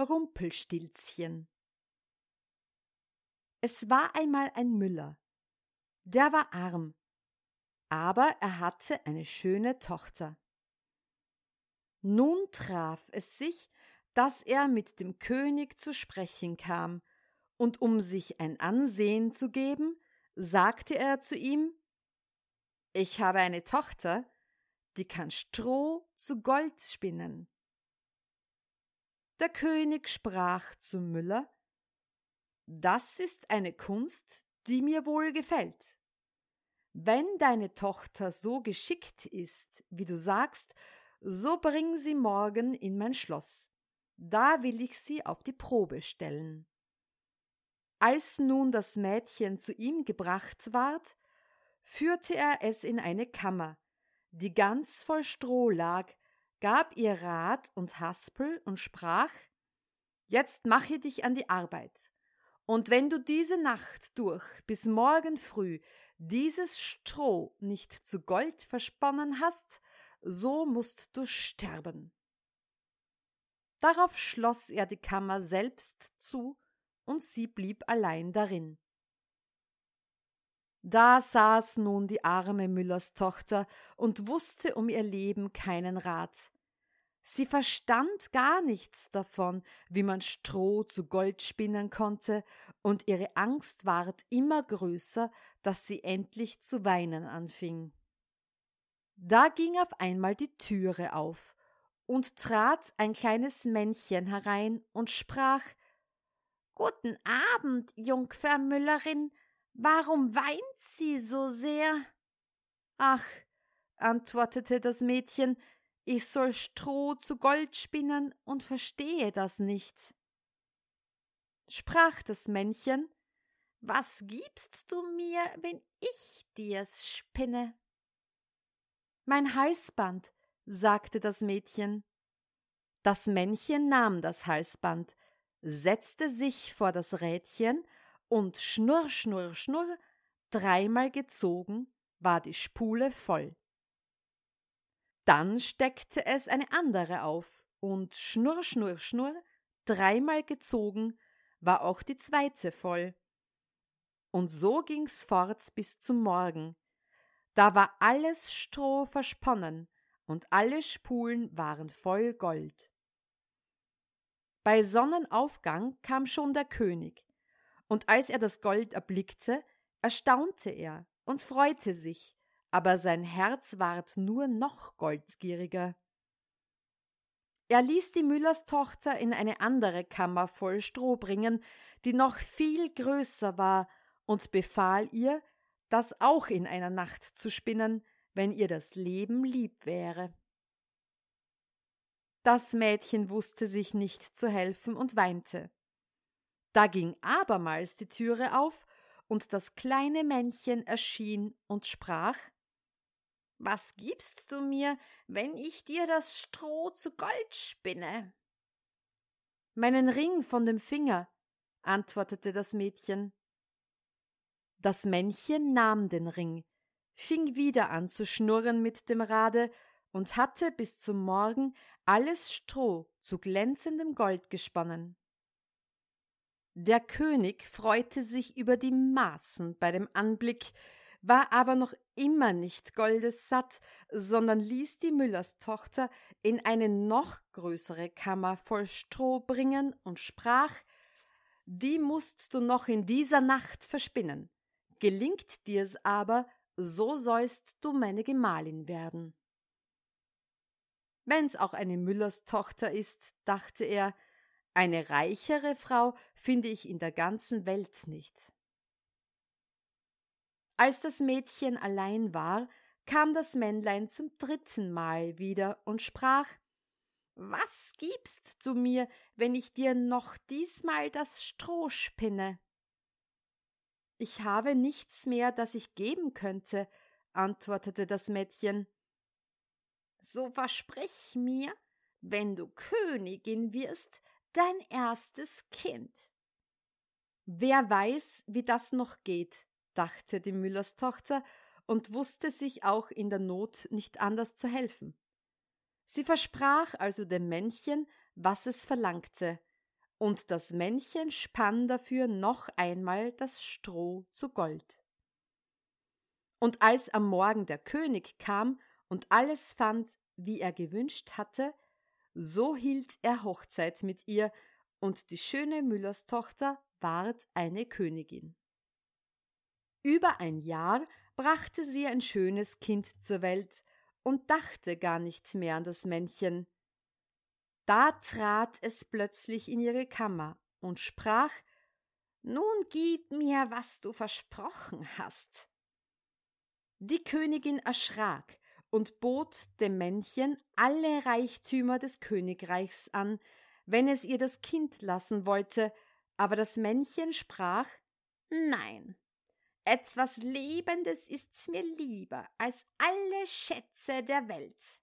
Rumpelstilzchen Es war einmal ein Müller. Der war arm, aber er hatte eine schöne Tochter. Nun traf es sich, dass er mit dem König zu sprechen kam, und um sich ein Ansehen zu geben, sagte er zu ihm Ich habe eine Tochter, die kann Stroh zu Gold spinnen. Der König sprach zum Müller Das ist eine Kunst, die mir wohl gefällt. Wenn deine Tochter so geschickt ist, wie du sagst, so bring sie morgen in mein Schloss. Da will ich sie auf die Probe stellen. Als nun das Mädchen zu ihm gebracht ward, führte er es in eine Kammer, die ganz voll Stroh lag, gab ihr Rat und Haspel und sprach Jetzt mache dich an die Arbeit, und wenn du diese Nacht durch bis morgen früh dieses Stroh nicht zu Gold versponnen hast, so musst du sterben. Darauf schloss er die Kammer selbst zu und sie blieb allein darin. Da saß nun die arme Müllerstochter und wusste um ihr Leben keinen Rat. Sie verstand gar nichts davon, wie man Stroh zu Gold spinnen konnte, und ihre Angst ward immer größer, dass sie endlich zu weinen anfing. Da ging auf einmal die Türe auf, und trat ein kleines Männchen herein und sprach Guten Abend, Jungfer Müllerin. Warum weint sie so sehr? Ach, antwortete das Mädchen, ich soll Stroh zu Gold spinnen und verstehe das nicht. Sprach das Männchen, was gibst du mir, wenn ich dir's spinne? Mein Halsband, sagte das Mädchen. Das Männchen nahm das Halsband, setzte sich vor das Rädchen und schnurr, schnurr, schnurr, dreimal gezogen, war die Spule voll. Dann steckte es eine andere auf und schnurr, schnurr, schnurr, dreimal gezogen, war auch die zweite voll. Und so ging's fort bis zum Morgen. Da war alles Stroh versponnen und alle Spulen waren voll Gold. Bei Sonnenaufgang kam schon der König, und als er das Gold erblickte, erstaunte er und freute sich, aber sein Herz ward nur noch goldgieriger. Er ließ die Müllerstochter in eine andere Kammer voll Stroh bringen, die noch viel größer war, und befahl ihr, das auch in einer Nacht zu spinnen, wenn ihr das Leben lieb wäre. Das Mädchen wusste sich nicht zu helfen und weinte. Da ging abermals die Türe auf, und das kleine Männchen erschien und sprach Was gibst du mir, wenn ich dir das Stroh zu Gold spinne? Meinen Ring von dem Finger, antwortete das Mädchen. Das Männchen nahm den Ring, fing wieder an zu schnurren mit dem Rade und hatte bis zum Morgen alles Stroh zu glänzendem Gold gesponnen. Der König freute sich über die Maßen bei dem Anblick, war aber noch immer nicht goldessatt, sondern ließ die Müllerstochter in eine noch größere Kammer voll Stroh bringen und sprach Die musst du noch in dieser Nacht verspinnen. Gelingt dir's aber, so sollst du meine Gemahlin werden. Wenn's auch eine Müllerstochter ist, dachte er, eine reichere Frau finde ich in der ganzen Welt nicht. Als das Mädchen allein war, kam das Männlein zum dritten Mal wieder und sprach was gibst du mir, wenn ich dir noch diesmal das Stroh spinne? Ich habe nichts mehr, das ich geben könnte, antwortete das Mädchen. So versprich mir, wenn du Königin wirst, dein erstes Kind. Wer weiß, wie das noch geht, dachte die Müllerstochter und wusste sich auch in der Not nicht anders zu helfen. Sie versprach also dem Männchen, was es verlangte, und das Männchen spann dafür noch einmal das Stroh zu Gold. Und als am Morgen der König kam und alles fand, wie er gewünscht hatte, so hielt er Hochzeit mit ihr, und die schöne Müllerstochter ward eine Königin. Über ein Jahr brachte sie ein schönes Kind zur Welt und dachte gar nicht mehr an das Männchen. Da trat es plötzlich in ihre Kammer und sprach Nun gib mir, was du versprochen hast. Die Königin erschrak und bot dem Männchen alle Reichtümer des Königreichs an, wenn es ihr das Kind lassen wollte, aber das Männchen sprach Nein, etwas Lebendes ist's mir lieber als alle Schätze der Welt.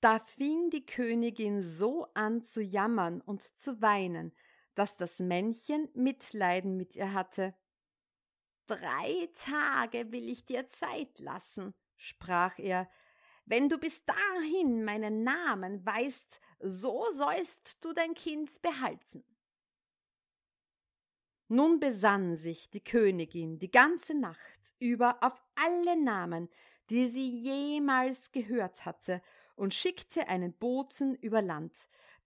Da fing die Königin so an zu jammern und zu weinen, dass das Männchen Mitleiden mit ihr hatte. Drei Tage will ich dir Zeit lassen, sprach er, wenn du bis dahin meinen Namen weißt, so sollst du dein Kind behalten. Nun besann sich die Königin die ganze Nacht über auf alle Namen, die sie jemals gehört hatte, und schickte einen Boten über Land,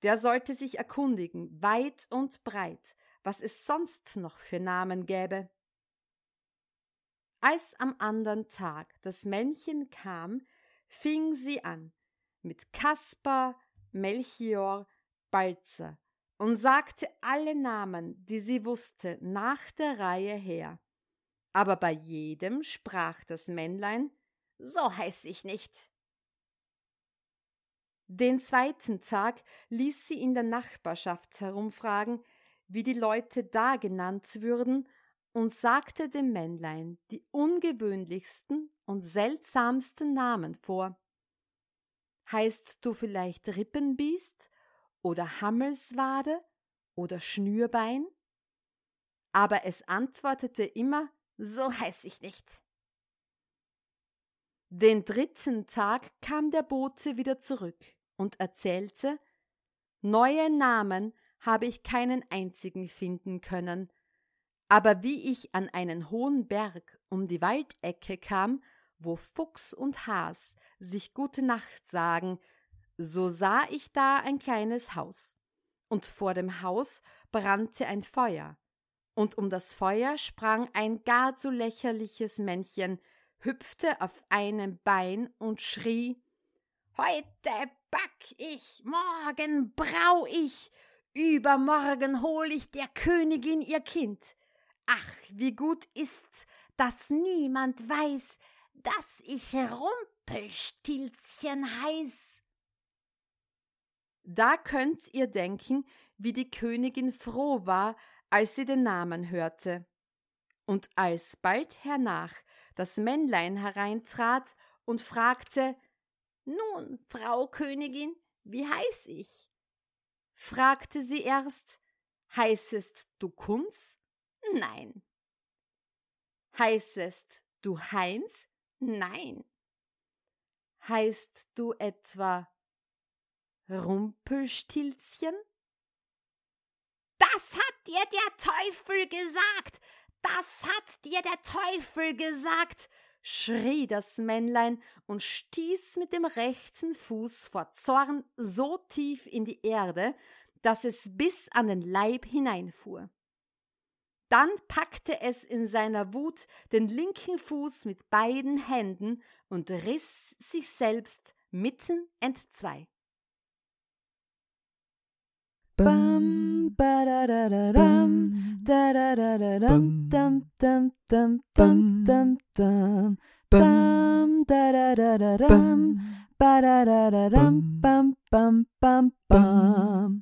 der sollte sich erkundigen, weit und breit, was es sonst noch für Namen gäbe. Als am andern Tag das Männchen kam, fing sie an mit Kaspar, Melchior, Balzer und sagte alle Namen, die sie wusste, nach der Reihe her. Aber bei jedem sprach das Männlein, so heiß ich nicht. Den zweiten Tag ließ sie in der Nachbarschaft herumfragen, wie die Leute da genannt würden, und sagte dem Männlein die ungewöhnlichsten und seltsamsten Namen vor. Heißt du vielleicht Rippenbiest oder Hammelswade oder Schnürbein? Aber es antwortete immer, so heiß ich nicht. Den dritten Tag kam der Bote wieder zurück und erzählte, neue Namen habe ich keinen einzigen finden können, aber wie ich an einen hohen Berg um die Waldecke kam, wo Fuchs und Has sich gute Nacht sagen, so sah ich da ein kleines Haus, und vor dem Haus brannte ein Feuer, und um das Feuer sprang ein gar zu lächerliches Männchen, hüpfte auf einem Bein und schrie Heute back ich, morgen brau ich, übermorgen hol ich der Königin ihr Kind. Ach, wie gut ist, dass niemand weiß, dass ich Rumpelstilzchen heiß. Da könnt ihr denken, wie die Königin froh war, als sie den Namen hörte. Und als bald hernach das Männlein hereintrat und fragte Nun, Frau Königin, wie heiß ich? fragte sie erst Heißest du Kunz? Nein. Heißest du Heinz? Nein. Heißt du etwa Rumpelstilzchen? Das hat dir der Teufel gesagt! Das hat dir der Teufel gesagt! schrie das Männlein und stieß mit dem rechten Fuß vor Zorn so tief in die Erde, dass es bis an den Leib hineinfuhr. Dann packte es in seiner Wut den linken Fuß mit beiden Händen und riss sich selbst mitten entzwei. Bam, ba da da da dam, da da da da dam, dam dam dam dam dam dam, dam da da da da dam, ba da da da dum bum bum bum bum